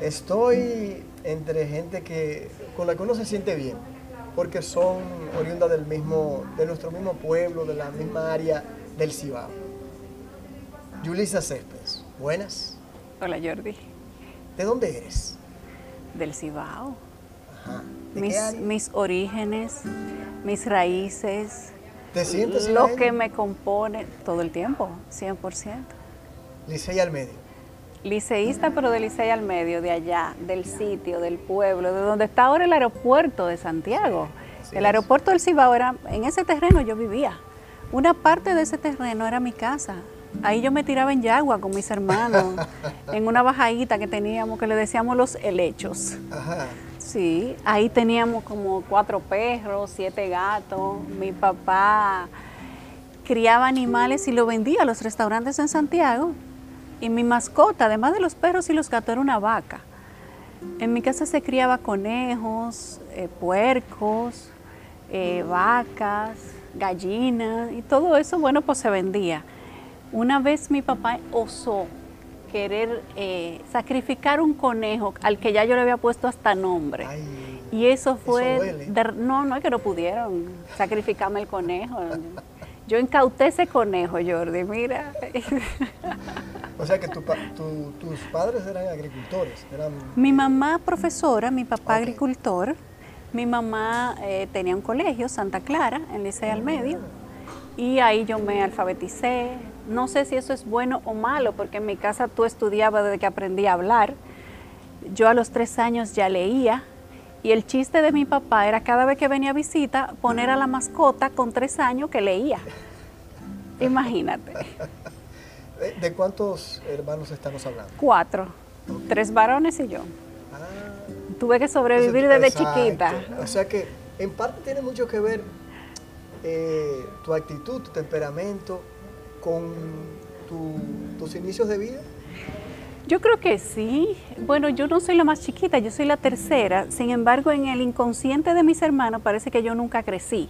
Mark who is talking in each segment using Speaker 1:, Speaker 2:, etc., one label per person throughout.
Speaker 1: Estoy entre gente que con la que uno se siente bien, porque son oriundas del mismo, de nuestro mismo pueblo, de la misma área del Cibao. Yulisa Céspedes, buenas.
Speaker 2: Hola Jordi.
Speaker 1: ¿De dónde eres?
Speaker 2: Del Cibao.
Speaker 1: Ajá. ¿De
Speaker 2: Mis,
Speaker 1: qué área?
Speaker 2: mis orígenes, mis raíces,
Speaker 1: ¿Te sientes
Speaker 2: lo que me compone todo el tiempo, 100%.
Speaker 1: Licey al medio.
Speaker 2: Liceísta, pero de Licey al medio, de allá, del sitio, del pueblo, de donde está ahora el aeropuerto de Santiago. el aeropuerto del Cibao era, en ese terreno yo vivía. Una parte de ese terreno era mi casa. Ahí yo me tiraba en yagua con mis hermanos, en una bajadita que teníamos, que le decíamos los helechos.
Speaker 1: Ajá.
Speaker 2: Sí, ahí teníamos como cuatro perros, siete gatos. Mi papá criaba animales y lo vendía a los restaurantes en Santiago. Y mi mascota, además de los perros y los gatos, era una vaca. En mi casa se criaba conejos, eh, puercos, eh, vacas, gallinas y todo eso, bueno, pues se vendía. Una vez mi papá osó querer eh, sacrificar un conejo al que ya yo le había puesto hasta nombre.
Speaker 1: Ay,
Speaker 2: Y eso fue... de- no, no es que no pudieron sacrificarme el conejo. Yo incauté ese conejo, Jordi, mira.
Speaker 1: o sea que tu tus padres eran agricultores, eran
Speaker 2: mi mamá profesora, mi papá agricultor. Mi mamá eh, tenía un colegio, Santa Clara, en Licey al Medio. Y ahí yo me alfabeticé. No sé si eso es bueno o malo, porque en mi casa tú estudiabas desde que aprendí a hablar. Yo a los tres años ya leía. Y el chiste de mi papá era cada vez que venía a visita poner a la mascota con tres años que leía. Imagínate.
Speaker 1: ¿De, de cuántos hermanos estamos hablando?
Speaker 2: Cuatro. Tres varones y yo.
Speaker 1: Ah,
Speaker 2: Tuve que sobrevivir desde
Speaker 1: exacto.
Speaker 2: chiquita.
Speaker 1: O sea que en parte tiene mucho que ver eh, tu actitud, tu temperamento con tu- tus inicios de vida.
Speaker 2: Yo creo que sí. Bueno, yo no soy la más chiquita, yo soy la tercera. Sin embargo, en el inconsciente de mis hermanos parece que yo nunca crecí.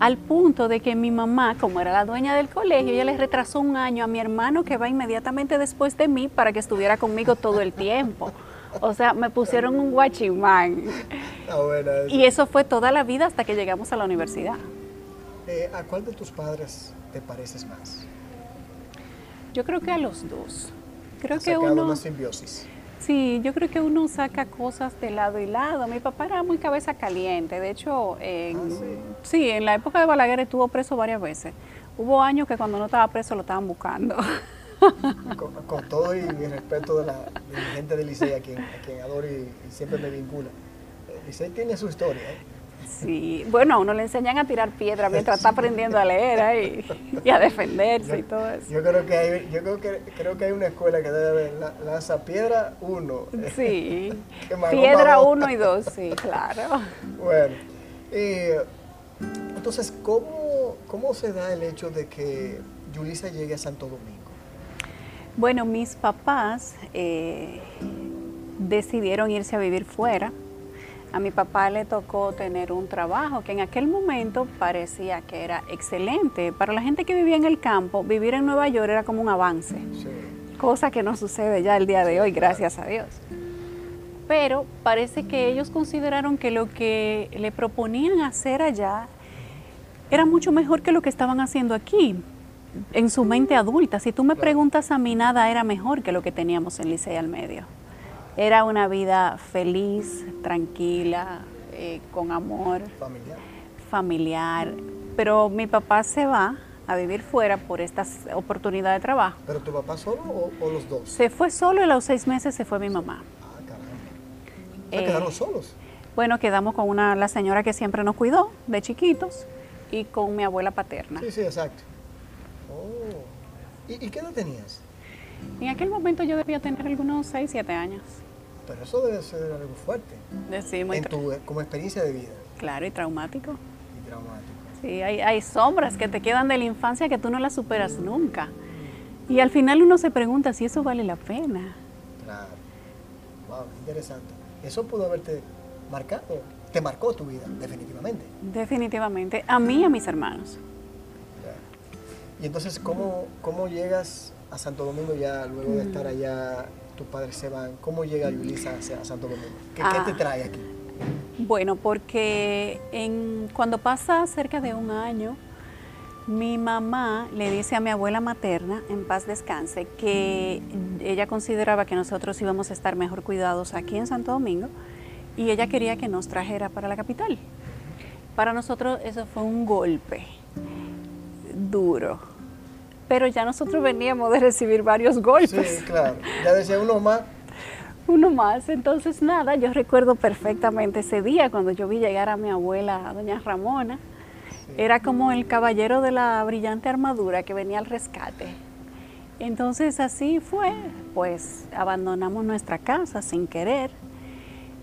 Speaker 2: Al punto de que mi mamá, como era la dueña del colegio, ella le retrasó un año a mi hermano que va inmediatamente después de mí para que estuviera conmigo todo el tiempo. O sea, me pusieron un guachimán. Y eso fue toda la vida hasta que llegamos a la universidad.
Speaker 1: Eh, ¿A cuál de tus padres te pareces más?
Speaker 2: Yo creo que a los dos. Creo
Speaker 1: Has
Speaker 2: que uno...
Speaker 1: una simbiosis.
Speaker 2: Sí, yo creo que uno saca cosas de lado y lado. Mi papá era muy cabeza caliente. De hecho, en,
Speaker 1: Ah,
Speaker 2: sí, en la época de Balaguer estuvo preso varias veces. Hubo años que cuando no estaba preso lo estaban buscando.
Speaker 1: Con, con todo y mi respeto de la, de la gente de Licey, a quien, a quien adoro y, y siempre me vincula. Eh, Licey tiene su historia. ¿eh?
Speaker 2: Sí, bueno, a uno le enseñan a tirar piedra mientras está aprendiendo a leer ¿eh? y, y a defenderse y todo eso.
Speaker 1: Yo creo que hay, yo creo que, creo que hay una escuela que debe haber la- lanza piedra uno.
Speaker 2: Sí, piedra uno y dos, sí, claro.
Speaker 1: Bueno, eh, entonces, ¿cómo, ¿cómo se da el hecho de que Yulisa llegue a Santo Domingo?
Speaker 2: Bueno, mis papás eh, decidieron irse a vivir fuera. A mi papá le tocó tener un trabajo que en aquel momento parecía que era excelente. Para la gente que vivía en el campo, vivir en Nueva York era como un avance,
Speaker 1: Sí.
Speaker 2: cosa que no sucede ya el día de hoy, gracias a Dios. Pero parece que ellos consideraron que lo que le proponían hacer allá era mucho mejor que lo que estaban haciendo aquí, en su mente adulta. Si tú me preguntas a mí, nada era mejor que lo que teníamos en Licey al medio. Era una vida feliz, tranquila, eh, con amor,
Speaker 1: Familiar.
Speaker 2: familiar. Pero mi papá se va a vivir fuera por esta oportunidad de trabajo.
Speaker 1: ¿Pero tu papá solo o, o los dos?
Speaker 2: Se fue solo y a los seis meses se fue mi mamá.
Speaker 1: Ah, caramba. ¿Se
Speaker 2: Eh,
Speaker 1: quedaron solos?
Speaker 2: Bueno, quedamos con una, la señora que siempre nos cuidó de chiquitos y con mi abuela paterna.
Speaker 1: Sí, sí, exacto. Oh. ¿Y, y qué edad tenías?
Speaker 2: En aquel momento yo debía tener algunos 6, 7 años.
Speaker 1: Pero eso debe ser algo fuerte
Speaker 2: Sí, muy
Speaker 1: en
Speaker 2: tra-
Speaker 1: tu, como experiencia de vida
Speaker 2: Claro, y traumático.
Speaker 1: y traumático.
Speaker 2: Sí, hay, hay sombras que te quedan de la infancia que tú no las superas nunca. Y al final uno se pregunta si eso vale la pena.
Speaker 1: Claro. Wow, interesante. Eso pudo haberte marcado, te marcó tu vida, definitivamente.
Speaker 2: Definitivamente. A mí y a mis hermanos.
Speaker 1: Claro. Y entonces, ¿cómo, cómo llegas a Santo Domingo ya luego de estar allá? Tus padres se van. ¿Cómo llega Yulisa a Santo Domingo? ¿Qué, qué te
Speaker 2: Ah.
Speaker 1: trae aquí?
Speaker 2: Bueno, porque en, cuando pasa cerca de un año, mi mamá le dice a mi abuela materna, en paz descanse, que ella consideraba que nosotros íbamos a estar mejor cuidados aquí en Santo Domingo y ella quería que nos trajera para la capital. Para nosotros eso fue un golpe duro, pero ya nosotros veníamos de recibir varios golpes.
Speaker 1: Sí, claro. Ya decía uno más.
Speaker 2: Uno más, entonces nada, yo recuerdo perfectamente ese día cuando yo vi llegar a mi abuela, doña Ramona. Era como el caballero de la brillante armadura que venía al rescate. Entonces así fue, pues abandonamos nuestra casa sin querer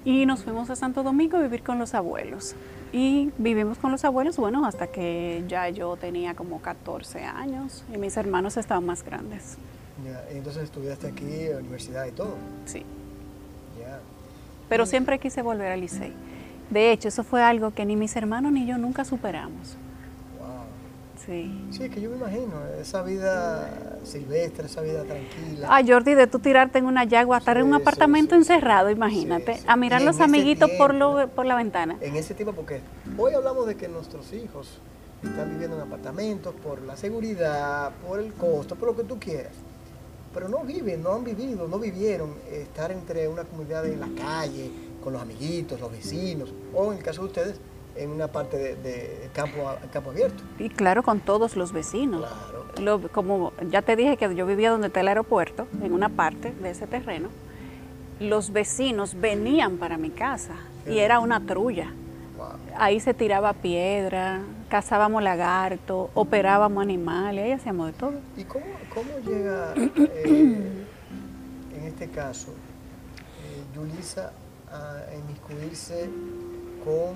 Speaker 2: y nos fuimos a Santo Domingo a vivir con los abuelos. Y vivimos con los abuelos, bueno, hasta que ya yo tenía como 14 años y mis hermanos estaban más grandes.
Speaker 1: Ya, entonces estudiaste aquí, en la universidad y todo.
Speaker 2: Sí.
Speaker 1: Ya.
Speaker 2: pero siempre quise volver al Licey. De hecho, eso fue algo que ni mis hermanos ni yo nunca superamos. Sí.
Speaker 1: Sí, es que yo me imagino, esa vida silvestre, esa vida tranquila.
Speaker 2: Ah, Jordi, de tú tirarte en una yagua, estar en un apartamento
Speaker 1: sí,
Speaker 2: encerrado, imagínate,
Speaker 1: Sí,
Speaker 2: a mirar los amiguitos por, lo, por la ventana.
Speaker 1: En ese tiempo, porque hoy hablamos de que nuestros hijos están viviendo en apartamentos por la seguridad, por el costo, por lo que tú quieras. Pero no viven, no han vivido, no vivieron estar entre una comunidad en la calle, con los amiguitos, los vecinos, o en el caso de ustedes, en una parte de, de campo, a- campo abierto.
Speaker 2: Y claro, con todos los vecinos.
Speaker 1: Claro.
Speaker 2: Lo- como ya te dije que yo vivía donde está el aeropuerto, en una parte de ese terreno, los vecinos venían para mi casa y era una trulla.
Speaker 1: Wow.
Speaker 2: Ahí se tiraba piedra, cazábamos lagarto, operábamos animales, ahí hacíamos de todo.
Speaker 1: ¿Y cómo, cómo llega, eh, en este caso, eh, Yulisa a inmiscuirse con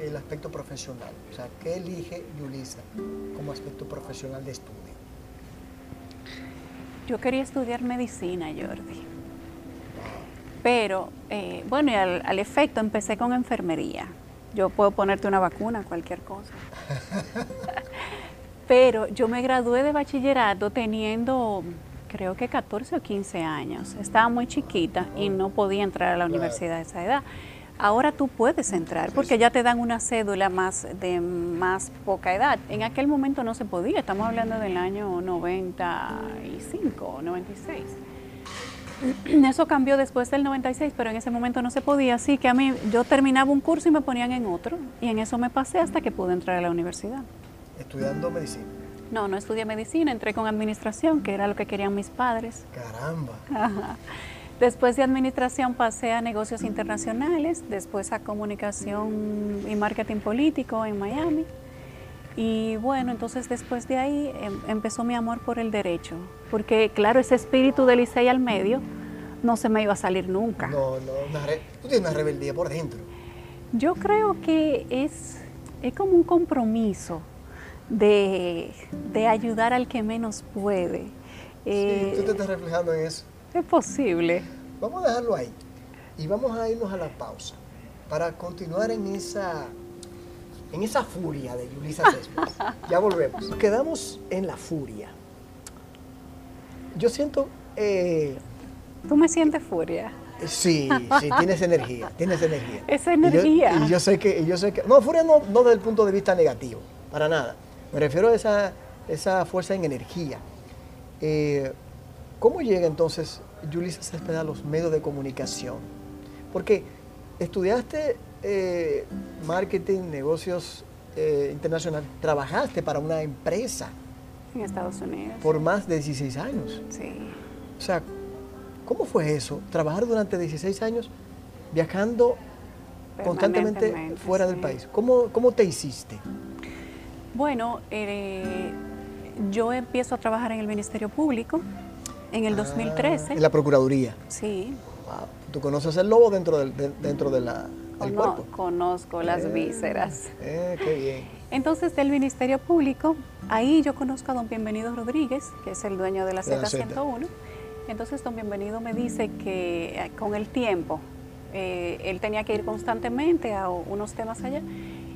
Speaker 1: el aspecto profesional? O sea, ¿qué elige Yulisa como aspecto profesional de estudio?
Speaker 2: Yo quería estudiar medicina, Jordi. Pero, eh, bueno, y al, al efecto empecé con enfermería. Yo puedo ponerte una vacuna, cualquier cosa. Pero yo me gradué de bachillerato teniendo, creo que 14 o 15 años. Estaba muy chiquita y no podía entrar a la universidad a esa edad. Ahora tú puedes entrar porque ya te dan una cédula más de más poca edad. En aquel momento no se podía, estamos hablando del año 95 o 96. Eso cambió después del 96, pero en ese momento no se podía, así que a mí yo terminaba un curso y me ponían en otro, y en eso me pasé hasta que pude entrar a la universidad.
Speaker 1: Estudiando medicina.
Speaker 2: No, no estudié medicina, entré con administración, que era lo que querían mis padres.
Speaker 1: Caramba.
Speaker 2: Ajá. Después de administración pasé a negocios internacionales, después a comunicación y marketing político en Miami. Y bueno, entonces después de ahí em- empezó mi amor por el derecho, porque claro, ese espíritu de Licey al medio no se me iba a salir nunca.
Speaker 1: No, no, una re- tú tienes una rebeldía por dentro.
Speaker 2: Yo creo que es, es como un compromiso de, de ayudar al que menos puede. Eh,
Speaker 1: sí, tú te estás reflejando en eso.
Speaker 2: Es posible.
Speaker 1: Vamos a dejarlo ahí y vamos a irnos a la pausa para continuar en esa en esa furia de Yulisa Céspedes. ya volvemos. Nos quedamos en la furia. Yo siento, eh,
Speaker 2: Tú me sientes furia.
Speaker 1: sí, sí, tienes energía, tienes energía.
Speaker 2: Esa
Speaker 1: Y yo-
Speaker 2: energía.
Speaker 1: Y yo, sé que, y yo sé que, no, furia no, no desde el punto de vista negativo, para nada. Me refiero a esa, esa fuerza en energía. Eh, ¿Cómo llega entonces Yulisa Céspedes a los medios de comunicación? Porque estudiaste eh, marketing, negocios eh, internacional, trabajaste para una empresa
Speaker 2: En Estados Unidos.
Speaker 1: por más de 16 años.
Speaker 2: Sí.
Speaker 1: O sea, ¿cómo fue eso? Trabajar durante 16 años viajando constantemente fuera del país. ¿Cómo, cómo te hiciste?
Speaker 2: Bueno, eh, yo empiezo a trabajar en el Ministerio Público en el 2013.
Speaker 1: Ah, en la Procuraduría.
Speaker 2: Sí,
Speaker 1: Wow. Tú conoces el lobo dentro del, de- dentro de la, del
Speaker 2: cono-
Speaker 1: cuerpo.
Speaker 2: conozco las
Speaker 1: Eh,
Speaker 2: vísceras.
Speaker 1: Eh, qué bien.
Speaker 2: Entonces, del Ministerio Público, ahí yo conozco a don Bienvenido Rodríguez, que es el dueño de la
Speaker 1: De la
Speaker 2: Z101. Entonces, don Bienvenido me dice que eh, con el tiempo, eh, él tenía que ir constantemente a unos temas allá.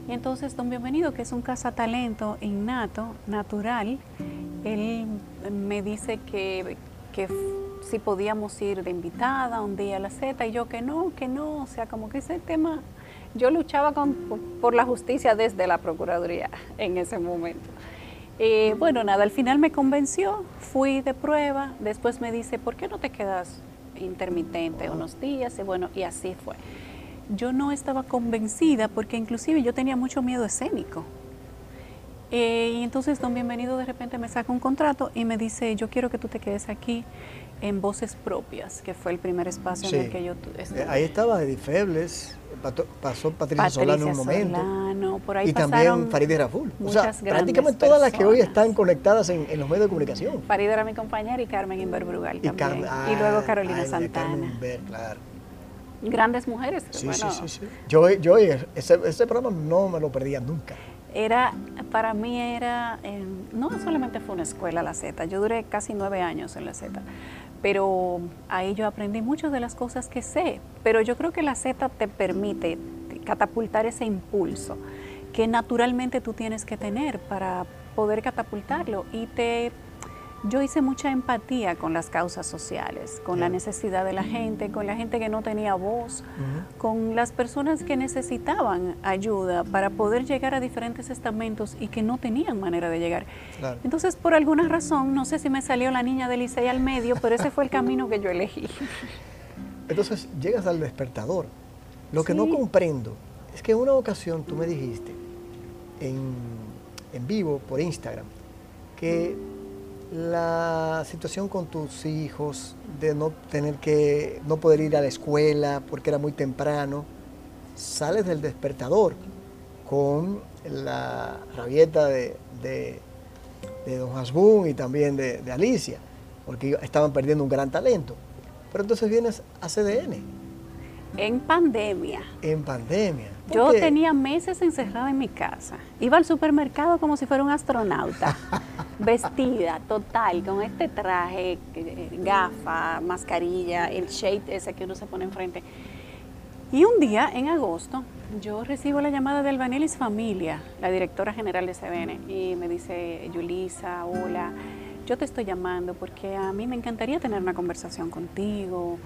Speaker 2: Y entonces, don Bienvenido, que es un cazatalento innato, natural, él me dice que, que si podíamos ir de invitada un día a la Z y yo que no, que no, o sea, como que ese tema, yo luchaba con, por la justicia desde la Procuraduría en ese momento. Eh, bueno, nada, al final me convenció, fui de prueba, después me dice, ¿por qué no te quedas intermitente unos días? Y bueno, y así fue. Yo no estaba convencida porque inclusive yo tenía mucho miedo escénico. Eh, y entonces don Bienvenido de repente me saca un contrato y me dice, yo quiero que tú te quedes aquí en Voces Propias, que fue el primer espacio en el que yo estuve.
Speaker 1: Eh, ahí estaba Edith Febles, pasó Patricia, Solano en un momento.
Speaker 2: Solano, por ahí
Speaker 1: y también Farideh Raful. O sea, prácticamente todas las que hoy están conectadas en, los medios de comunicación.
Speaker 2: Farideh era mi compañera y Carmen Inverbrugal también. y luego Carolina Santana.
Speaker 1: claro.
Speaker 2: Grandes mujeres.
Speaker 1: Sí, sí, sí, sí, Yo, yo ese, ese programa no me lo perdía nunca
Speaker 2: era, para mí era, no solamente fue una escuela la Z, yo duré casi nueve años en la Z, pero ahí yo aprendí muchas de las cosas que sé, pero yo creo que la Z te permite catapultar ese impulso que naturalmente tú tienes que tener para poder catapultarlo y te yo hice mucha empatía con las causas sociales, con la necesidad de la gente, con la gente que no tenía voz, con las personas que necesitaban ayuda para poder llegar a diferentes estamentos y que no tenían manera de llegar. Entonces, por alguna razón, no sé si me salió la niña del Licey al medio, pero ese fue el camino que yo elegí.
Speaker 1: Entonces, llegas al despertador. Lo que no comprendo es que en una ocasión tú me dijiste en, en vivo por Instagram que la situación con tus hijos, de no tener que, no poder ir a la escuela porque era muy temprano, sales del despertador con la rabieta de, de, Don Hasbun y también de, de Alicia, porque estaban perdiendo un gran talento. Pero entonces vienes a CDN.
Speaker 2: En pandemia.
Speaker 1: En pandemia.
Speaker 2: Yo tenía meses encerrada en mi casa. Iba al supermercado como si fuera un astronauta, vestida total, con este traje, eh, gafa, mascarilla, el shade ese que uno se pone enfrente. Y un día, en agosto, yo recibo la llamada de Albanelis Familia, la directora general de CBN, y me dice, Yulisa, hola, yo te estoy llamando porque a mí me encantaría tener una conversación contigo.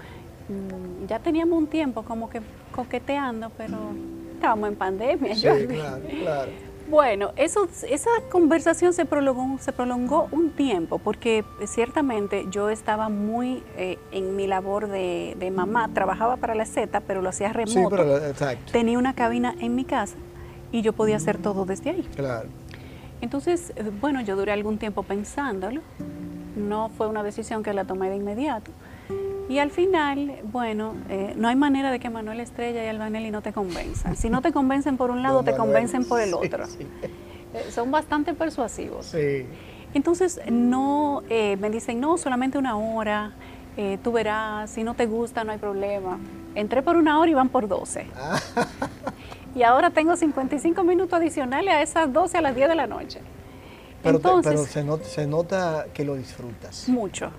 Speaker 2: Mm, ya teníamos un tiempo como que coqueteando, pero estábamos en pandemia.
Speaker 1: Sí, claro, claro.
Speaker 2: Bueno, eso, esa conversación se prolongó, se prolongó un tiempo porque ciertamente yo estaba muy eh, en mi labor de, mamá, trabajaba para la Z, pero lo hacía remoto. Sí, pero, exacto. Tenía una cabina en mi casa y yo podía hacer todo desde ahí.
Speaker 1: Claro.
Speaker 2: Entonces, eh, bueno, yo duré algún tiempo pensándolo, no fue una decisión que la tomé de inmediato. Y al final, bueno, eh, no hay manera de que Manuel Estrella y Albanelli no te convenzan. Si no te convencen por un lado, te convencen por el otro. Eh, son bastante persuasivos.
Speaker 1: Sí.
Speaker 2: Entonces, no, eh, me dicen, no, solamente una hora, tú verás, si no te gusta, no hay problema. Entré por una hora y van por 12. y ahora tengo 55 minutos adicionales a esas 12 a las 10 de la noche.
Speaker 1: Pero, pero se, se nota que lo disfrutas.
Speaker 2: Mucho.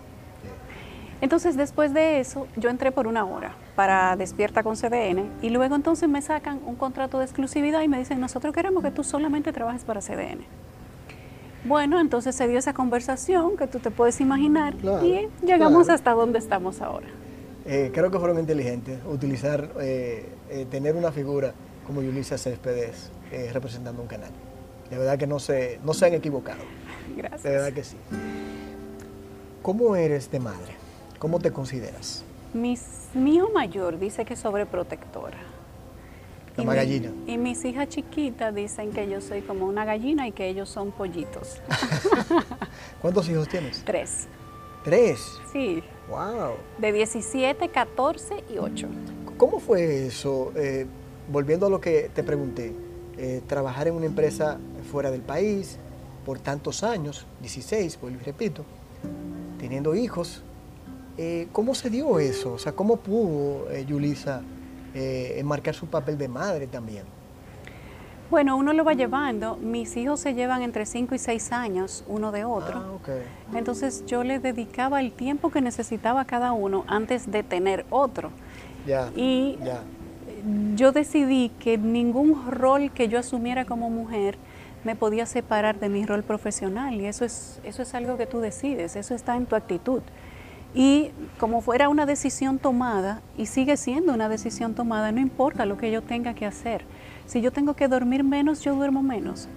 Speaker 2: Entonces después de eso yo entré por una hora para Despierta con CDN y luego entonces me sacan un contrato de exclusividad y me dicen nosotros queremos que tú solamente trabajes para CDN. Bueno, entonces se dio esa conversación que tú te puedes imaginar y llegamos hasta donde estamos ahora.
Speaker 1: Eh, creo que fueron inteligentes utilizar, eh, eh, tener una figura como Yulisa Céspedes representando un canal. De verdad que no se, no se han equivocado.
Speaker 2: Gracias.
Speaker 1: De verdad que sí. ¿Cómo eres de madre? ¿Cómo te consideras?
Speaker 2: mi hijo mayor dice que es sobreprotectora.
Speaker 1: Como gallina.
Speaker 2: y mis hijas chiquitas dicen que yo soy como una gallina y que ellos son pollitos.
Speaker 1: ¿Cuántos hijos tienes?
Speaker 2: Tres.
Speaker 1: ¿Tres?
Speaker 2: Sí.
Speaker 1: ¡Wow!
Speaker 2: De 17, 14 y 8.
Speaker 1: ¿Cómo fue eso? Eh, volviendo a lo que te pregunté, eh, trabajar en una empresa fuera del país por tantos años, 16, pues repito, teniendo hijos, eh, ¿Cómo se dio eso? O sea, ¿cómo pudo eh, Yulisa eh, enmarcar su papel de madre también?
Speaker 2: Bueno, uno lo va llevando. Mis hijos se llevan entre 5 y 6 años uno de otro.
Speaker 1: Ah,
Speaker 2: Entonces yo les dedicaba el tiempo que necesitaba cada uno antes de tener otro.
Speaker 1: Ya,
Speaker 2: y yo decidí que ningún rol que yo asumiera como mujer me podía separar de mi rol profesional y eso es, eso es algo que tú decides, eso está en tu actitud. Y como fuera una decisión tomada, y sigue siendo una decisión tomada, no importa lo que yo tenga que hacer. Si yo tengo que dormir menos, yo duermo menos.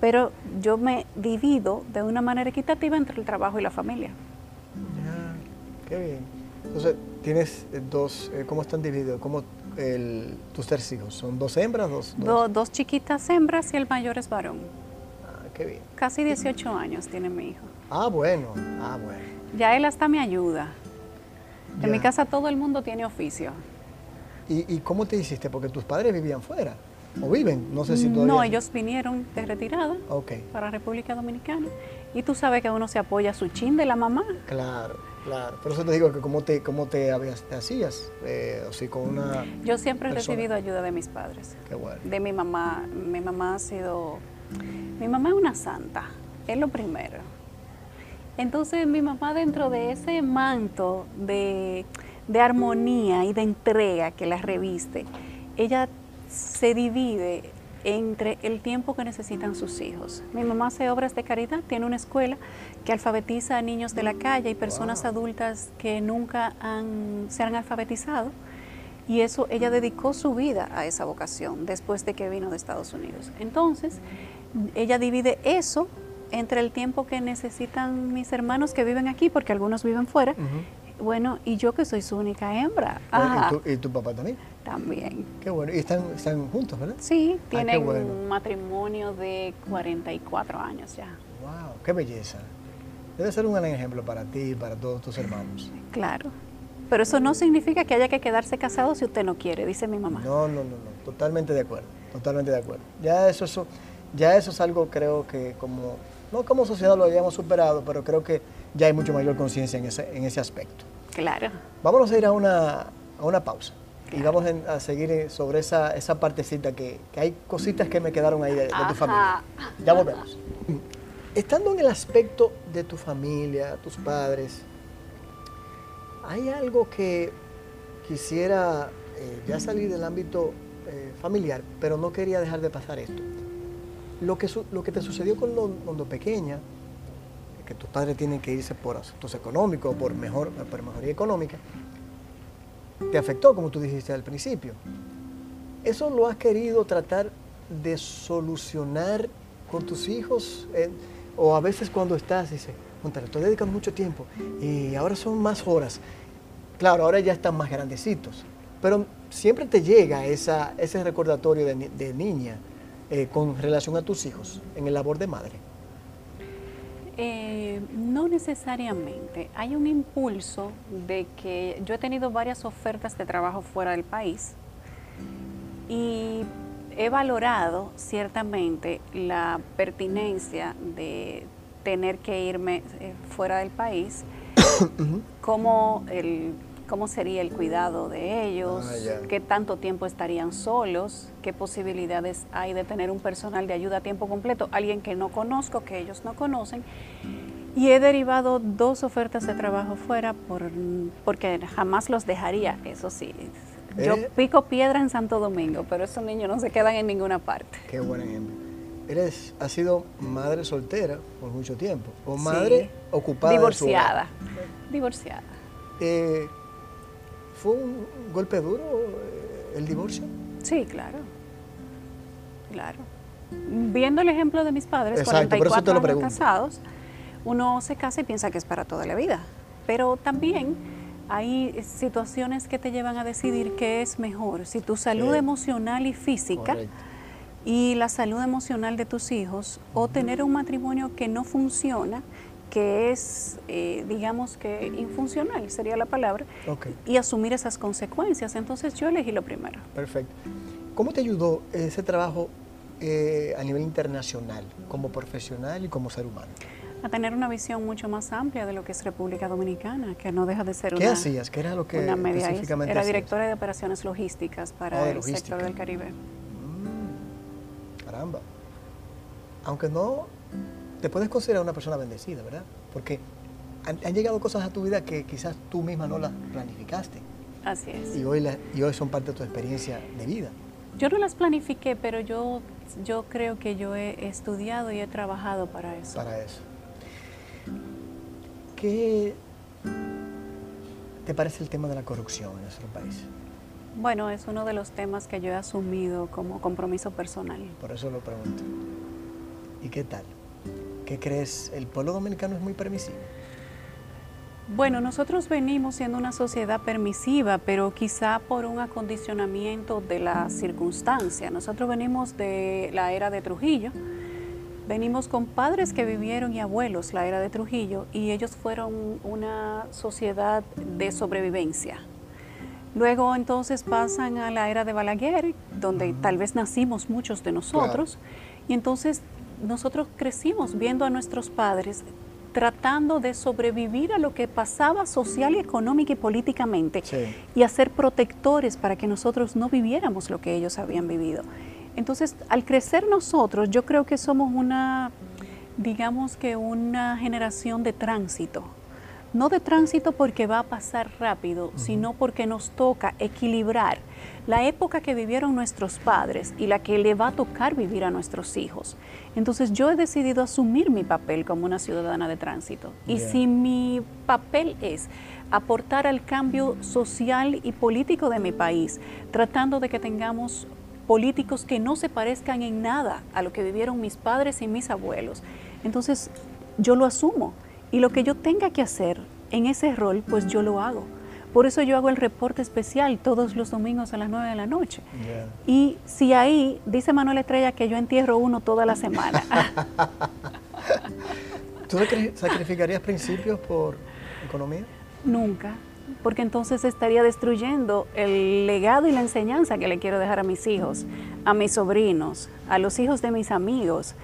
Speaker 2: Pero yo me divido de una manera equitativa entre el trabajo y la familia.
Speaker 1: Ya, qué bien. Entonces, tienes eh, dos, eh, ¿cómo están divididos? ¿Cómo el, tus tres hijos? ¿Son dos hembras? Dos,
Speaker 2: dos? dos chiquitas hembras y el mayor es varón.
Speaker 1: Ah, qué bien.
Speaker 2: Casi 18 años tiene mi hijo.
Speaker 1: Ah, bueno, ah, bueno.
Speaker 2: Ya él hasta me ayuda. En mi casa todo el mundo tiene oficio.
Speaker 1: ¿Y, cómo te hiciste? Porque tus padres vivían fuera. ¿O viven? No sé si todavía...
Speaker 2: No, ellos vinieron de retirada para República Dominicana. Y tú sabes que uno se apoya a su chin de la mamá.
Speaker 1: Claro, claro. Por eso te digo que cómo te, cómo te, hacías. Eh, o si con una
Speaker 2: Yo siempre he recibido ayuda de mis padres.
Speaker 1: Qué bueno.
Speaker 2: De mi mamá. Mi mamá ha sido... Mi mamá es una santa. Es lo primero. Entonces mi mamá dentro de ese manto de, armonía y de entrega que la reviste, ella se divide entre el tiempo que necesitan sus hijos. Mi mamá hace obras de caridad, tiene una escuela que alfabetiza a niños de la calle y personas adultas que nunca se han alfabetizado. Y eso, ella dedicó su vida a esa vocación después de que vino de Estados Unidos. Entonces, ella divide eso entre el tiempo que necesitan mis hermanos que viven aquí, porque algunos viven fuera, bueno, y yo que soy su única hembra.
Speaker 1: ¿Y, tu, papá también?
Speaker 2: También.
Speaker 1: Qué bueno. ¿Y están, están juntos, verdad?
Speaker 2: Sí, tienen un matrimonio de 44 años ya.
Speaker 1: ¡Wow! ¡Qué belleza! Debe ser un gran ejemplo para ti y para todos tus hermanos.
Speaker 2: Claro. Pero eso no significa que haya que quedarse casado si usted no quiere, dice mi mamá.
Speaker 1: No, no, no, no. Totalmente de acuerdo. Totalmente de acuerdo. Ya eso, eso, ya eso es algo, creo que como no como sociedad lo hayamos superado, pero creo que ya hay mucho mayor conciencia en ese, en ese aspecto.
Speaker 2: Claro.
Speaker 1: Vámonos a ir a una, a una pausa y vamos a seguir sobre esa, esa partecita que, que, hay cositas que me quedaron ahí de, tu familia. Ya volvemos. Estando en el aspecto de tu familia, tus padres, ¿hay algo que quisiera eh, ya salir del ámbito eh, familiar, pero no quería dejar de pasar esto? Lo que, lo que te sucedió con cuando pequeña, que tus padres tienen que irse por asuntos económicos, por, mejor, por mejoría económica, te afectó, como tú dijiste al principio. ¿Eso lo has querido tratar de solucionar con tus hijos? Eh, o a veces cuando estás, dices, te estoy dedicando mucho tiempo y ahora son más horas. Claro, ahora ya están más grandecitos, pero siempre te llega esa, ese recordatorio de, de niña eh, con relación a tus hijos en el labor de madre?
Speaker 2: Eh, no necesariamente. Hay un impulso de que yo he tenido varias ofertas de trabajo fuera del país y he valorado ciertamente la pertinencia de tener que irme eh, fuera del país como el cómo sería el cuidado de ellos, ah, qué tanto tiempo estarían solos, qué posibilidades hay de tener un personal de ayuda a tiempo completo, alguien que no conozco, que ellos no conocen. Y he derivado dos ofertas de trabajo fuera por, porque jamás los dejaría, eso sí. Yo eh. pico piedra en Santo Domingo, pero esos niños no se quedan en ninguna parte.
Speaker 1: Qué buen ejemplo. Eres, has sido madre soltera por mucho tiempo, o madre ocupada.
Speaker 2: Divorciada. Divorciada.
Speaker 1: Eh, ¿Fue un golpe duro eh, el divorcio?
Speaker 2: Sí, claro. Claro. Viendo el ejemplo de mis padres, Exacto, 44 años casados, uno se casa y piensa que es para toda la vida. Pero también hay situaciones que te llevan a decidir qué es mejor, si tu salud emocional y física y la salud emocional de tus hijos o tener un matrimonio que no funciona que es, eh, digamos que infuncional, sería la palabra, y asumir esas consecuencias. Entonces yo elegí lo primero.
Speaker 1: Perfecto. ¿Cómo te ayudó ese trabajo eh, a nivel internacional, como profesional y como ser humano?
Speaker 2: A tener una visión mucho más amplia de lo que es República Dominicana, que no deja de ser
Speaker 1: una... ¿Qué hacías? ¿Qué era lo que específicamente
Speaker 2: Era directora de operaciones logísticas para oh, el sector del Caribe.
Speaker 1: Mm, caramba. Aunque no te puedes considerar una persona bendecida, ¿verdad? Porque han, llegado cosas a tu vida que quizás tú misma no las planificaste.
Speaker 2: Así es.
Speaker 1: Y hoy, y hoy son parte de tu experiencia de vida.
Speaker 2: Yo no las planifiqué, pero yo yo creo que yo he estudiado y he trabajado para eso.
Speaker 1: Para eso. ¿Qué te parece el tema de la corrupción en nuestro país?
Speaker 2: Bueno, es uno de los temas que yo he asumido como compromiso personal.
Speaker 1: Por eso lo pregunto. ¿Y qué tal? ¿Qué crees? ¿El pueblo dominicano es muy permisivo?
Speaker 2: Bueno, nosotros venimos siendo una sociedad permisiva, pero quizá por un acondicionamiento de la circunstancia. Nosotros venimos de la era de Trujillo, venimos con padres que vivieron y abuelos la era de Trujillo y ellos fueron una sociedad de sobrevivencia. Luego entonces pasan a la era de Balaguer, donde tal vez nacimos muchos de nosotros, y entonces nosotros crecimos viendo a nuestros padres tratando de sobrevivir a lo que pasaba social y económica y políticamente y a ser protectores para que nosotros no viviéramos lo que ellos habían vivido. Entonces, al crecer nosotros, yo creo que somos una, digamos que una generación de tránsito no de tránsito porque va a pasar rápido, sino porque nos toca equilibrar la época que vivieron nuestros padres y la que le va a tocar vivir a nuestros hijos. Entonces yo he decidido asumir mi papel como una ciudadana de tránsito. Y si mi papel es aportar al cambio social y político de mi país, tratando de que tengamos políticos que no se parezcan en nada a lo que vivieron mis padres y mis abuelos, entonces yo lo asumo y lo que yo tenga que hacer en ese rol, pues yo lo hago. Por eso yo hago el reporte especial todos los domingos a las 9 de la noche. Y si ahí, dice Manuel Estrella que yo entierro uno toda la semana.
Speaker 1: ¿Tú sacrificarías principios por economía?
Speaker 2: Nunca, porque entonces estaría destruyendo el legado y la enseñanza que le quiero dejar a mis hijos, a mis sobrinos, a los hijos de mis amigos.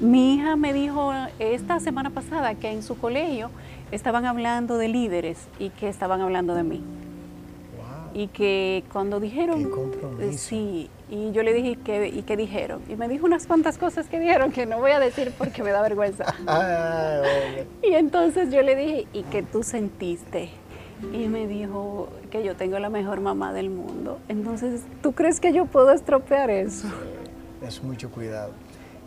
Speaker 2: Mi hija me dijo esta semana pasada que en su colegio estaban hablando de líderes y que estaban hablando de mí. Y que cuando dijeron...
Speaker 1: Qué eh,
Speaker 2: sí, y yo le dije, que, ¿y qué dijeron? Y me dijo unas cuantas cosas que dijeron que no voy a decir porque me da vergüenza. Y entonces yo le dije, ¿y qué tú sentiste? Y me dijo que yo tengo la mejor mamá del mundo. Entonces, ¿tú crees que yo puedo estropear eso?
Speaker 1: Es mucho cuidado.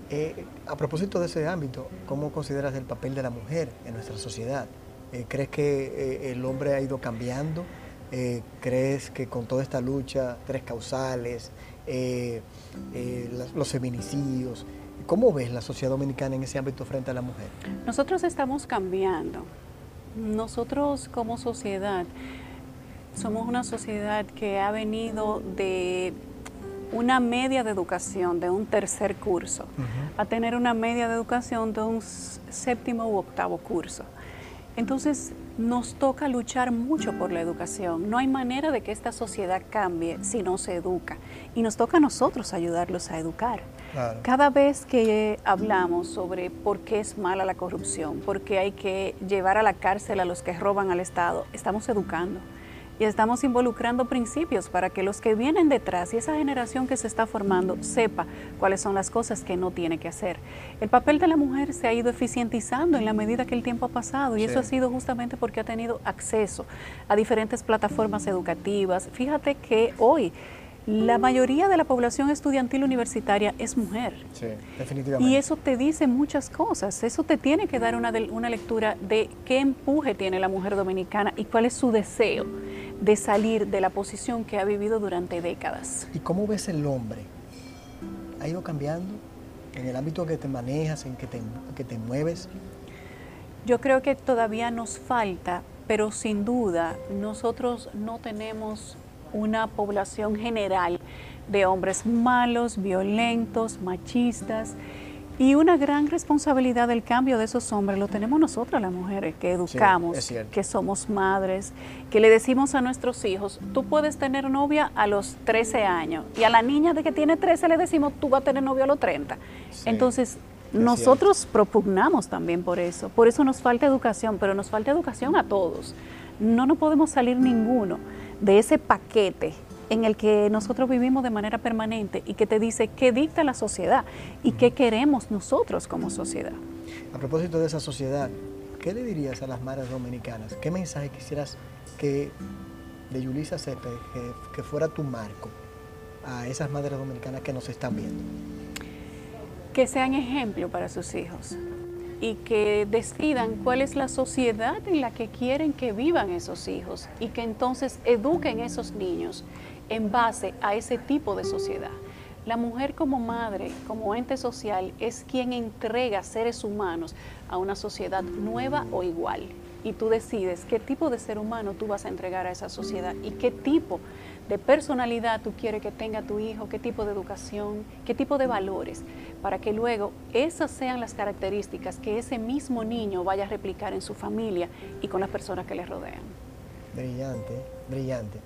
Speaker 1: Eh, a propósito de ese ámbito, ¿cómo consideras el papel de la mujer en nuestra sociedad? Eh, ¿Crees que eh, el hombre ha ido cambiando? ¿Crees que con toda esta lucha, tres causales, los feminicidios, ¿cómo ves la sociedad dominicana en ese ámbito frente a la mujer?
Speaker 2: Nosotros estamos cambiando. Nosotros como sociedad somos una sociedad que ha venido de una media de educación de un tercer curso a tener una media de educación de un séptimo u octavo curso. Entonces nos toca luchar mucho por la educación. No hay manera de que esta sociedad cambie si no se educa. Y nos toca a nosotros ayudarlos a educar. Cada vez que hablamos sobre por qué es mala la corrupción, por qué hay que llevar a la cárcel a los que roban al Estado, estamos educando y estamos involucrando principios para que los que vienen detrás y esa generación que se está formando sepa cuáles son las cosas que no tiene que hacer. El papel de la mujer se ha ido eficientizando en la medida que el tiempo ha pasado y eso ha sido justamente porque ha tenido acceso a diferentes plataformas educativas. Fíjate que hoy la mayoría de la población estudiantil universitaria es mujer.
Speaker 1: Sí, definitivamente.
Speaker 2: Y eso te dice muchas cosas. Eso te tiene que dar una, una lectura de qué empuje tiene la mujer dominicana y cuál es su deseo de salir de la posición que ha vivido durante décadas.
Speaker 1: ¿Y cómo ves el hombre? ¿Ha ido cambiando en el ámbito que te manejas, en que te, que te mueves?
Speaker 2: Yo creo que todavía nos falta, pero sin duda nosotros no tenemos una población general de hombres malos, violentos, machistas. Y una gran responsabilidad del cambio de esos hombres lo tenemos nosotras las mujeres, que educamos, que somos madres, que le decimos a nuestros hijos, tú puedes tener novia a los 13 años y a la niña de que tiene 13 le decimos, tú vas a tener novio a los 30. Entonces, nosotros propugnamos también por eso. Por eso nos falta educación, pero nos falta educación a todos. No nos podemos salir ninguno de ese paquete en el que nosotros vivimos de manera permanente y que te dice qué dicta la sociedad y qué queremos nosotros como sociedad.
Speaker 1: A propósito de esa sociedad, ¿qué le dirías a las madres dominicanas? ¿Qué mensaje quisieras que de Yulisa que, que fuera tu marco a esas madres dominicanas que nos están viendo?
Speaker 2: que sean ejemplo para sus hijos y que decidan cuál es la sociedad en la que quieren que vivan esos hijos y que entonces eduquen esos niños en base a ese tipo de sociedad. La mujer como madre, como ente social, es quien entrega seres humanos a una sociedad nueva o igual. Y tú decides qué tipo de ser humano tú vas a entregar a esa sociedad y qué tipo de personalidad tú quieres que tenga tu hijo, qué tipo de educación, qué tipo de valores, para que luego esas sean las características que ese mismo niño vaya a replicar en su familia y con las personas que le rodean.
Speaker 1: Brillante, brillante.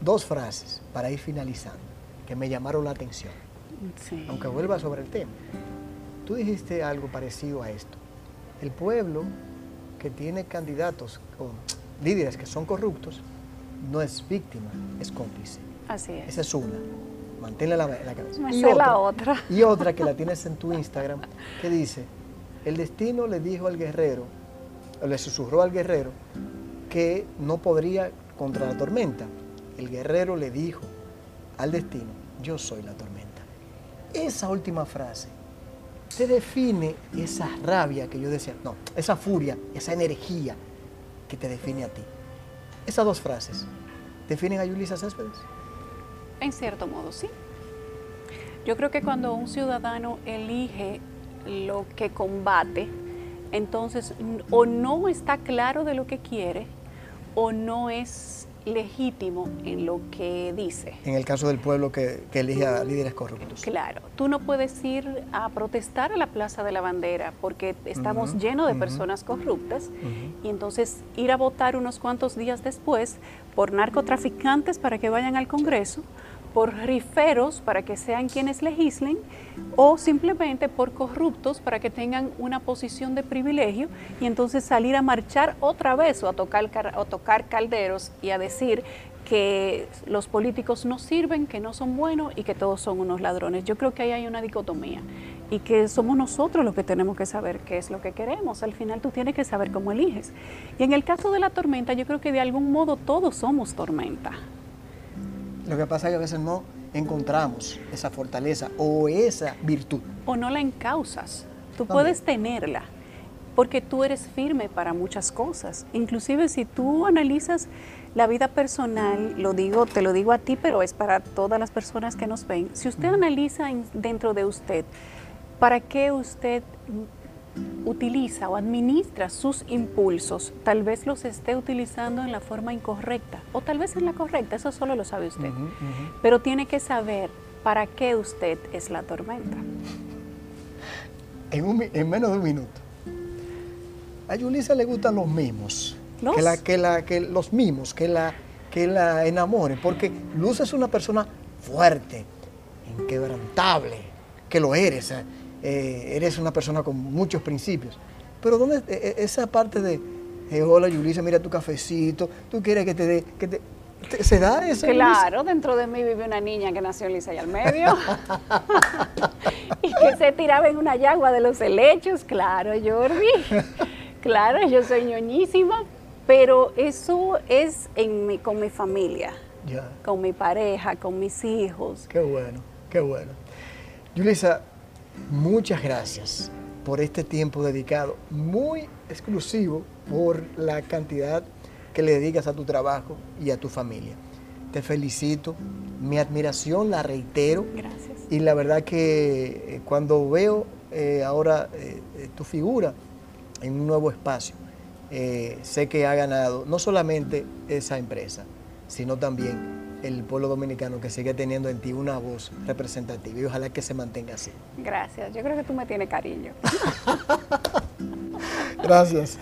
Speaker 1: Dos frases para ir finalizando que me llamaron la atención, aunque vuelva sobre el tema. Tú dijiste algo parecido a esto. El pueblo que tiene candidatos o líderes que son corruptos, no es víctima, es cómplice.
Speaker 2: Así es.
Speaker 1: Esa es una. Manténla la, la cabeza.
Speaker 2: y otra, la otra.
Speaker 1: Y otra que la tienes en tu Instagram, que dice, el destino le dijo al guerrero, le susurró al guerrero, que no podría contra la tormenta. El guerrero le dijo al destino, yo soy la tormenta. Esa última frase te define esa rabia que yo decía, no, esa furia, esa energía que te define a ti. Esas dos frases, ¿definen a Yulisa Céspedes?
Speaker 2: En cierto modo, sí. Yo creo que cuando un ciudadano elige lo que combate, entonces o no está claro de lo que quiere o no es legítimo en lo que dice.
Speaker 1: En el caso del pueblo que, elige a líderes corruptos.
Speaker 2: Claro, tú no puedes ir a protestar a la Plaza de la Bandera porque estamos llenos de personas corruptas y entonces ir a votar unos cuantos días después por narcotraficantes para que vayan al Congreso por riferos para que sean quienes legislen o simplemente por corruptos para que tengan una posición de privilegio y entonces salir a marchar otra vez o a tocar, o tocar calderos y a decir que los políticos no sirven, que no son buenos y que todos son unos ladrones. Yo creo que ahí hay una dicotomía y que somos nosotros los que tenemos que saber qué es lo que queremos. Al final tú tienes que saber cómo eliges. Y en el caso de la tormenta, yo creo que de algún modo todos somos tormenta.
Speaker 1: Lo que pasa es que a veces no encontramos esa fortaleza o esa virtud.
Speaker 2: O no la encausas. Tú puedes tenerla porque tú eres firme para muchas cosas. Inclusive si tú analizas la vida personal, lo digo, te lo digo a ti, pero es para todas las personas que nos ven. Si usted analiza dentro de usted, ¿para qué usted utiliza o administra sus impulsos, tal vez los esté utilizando en la forma incorrecta o tal vez en la correcta, eso solo lo sabe usted. Pero tiene que saber para qué usted es la tormenta.
Speaker 1: En, menos de un minuto. A Yulisa le gustan los mimos. Que, la, que, la, que los mimos, que la, que la enamoren, porque Luz es una persona fuerte, inquebrantable, que lo eres. ¿eh? Eh, eres una persona con muchos principios. Pero ¿dónde eh, eh, esa parte de, hola Yulisa, mira tu cafecito, tú quieres que te dé, que te, ¿Se da eso?
Speaker 2: Claro, dentro de mí vive una niña que nació lisa y al medio. y que se tiraba en una yagua de los helechos. Claro, Jordi. Claro, yo soy ñoñísima. Pero eso es en mi, con mi familia. Con mi pareja, con mis hijos.
Speaker 1: Qué bueno, qué bueno. Yulisa, muchas gracias por este tiempo dedicado, muy exclusivo por la cantidad que le dedicas a tu trabajo y a tu familia. Te felicito, mi admiración la reitero.
Speaker 2: Gracias.
Speaker 1: Y la verdad que eh, cuando veo eh, ahora eh, tu figura en un nuevo espacio, sé que ha ganado no solamente esa empresa, sino también el pueblo dominicano que sigue teniendo en ti una voz representativa y ojalá que se mantenga así.
Speaker 2: Gracias, yo creo que tú me tienes cariño.
Speaker 1: Gracias.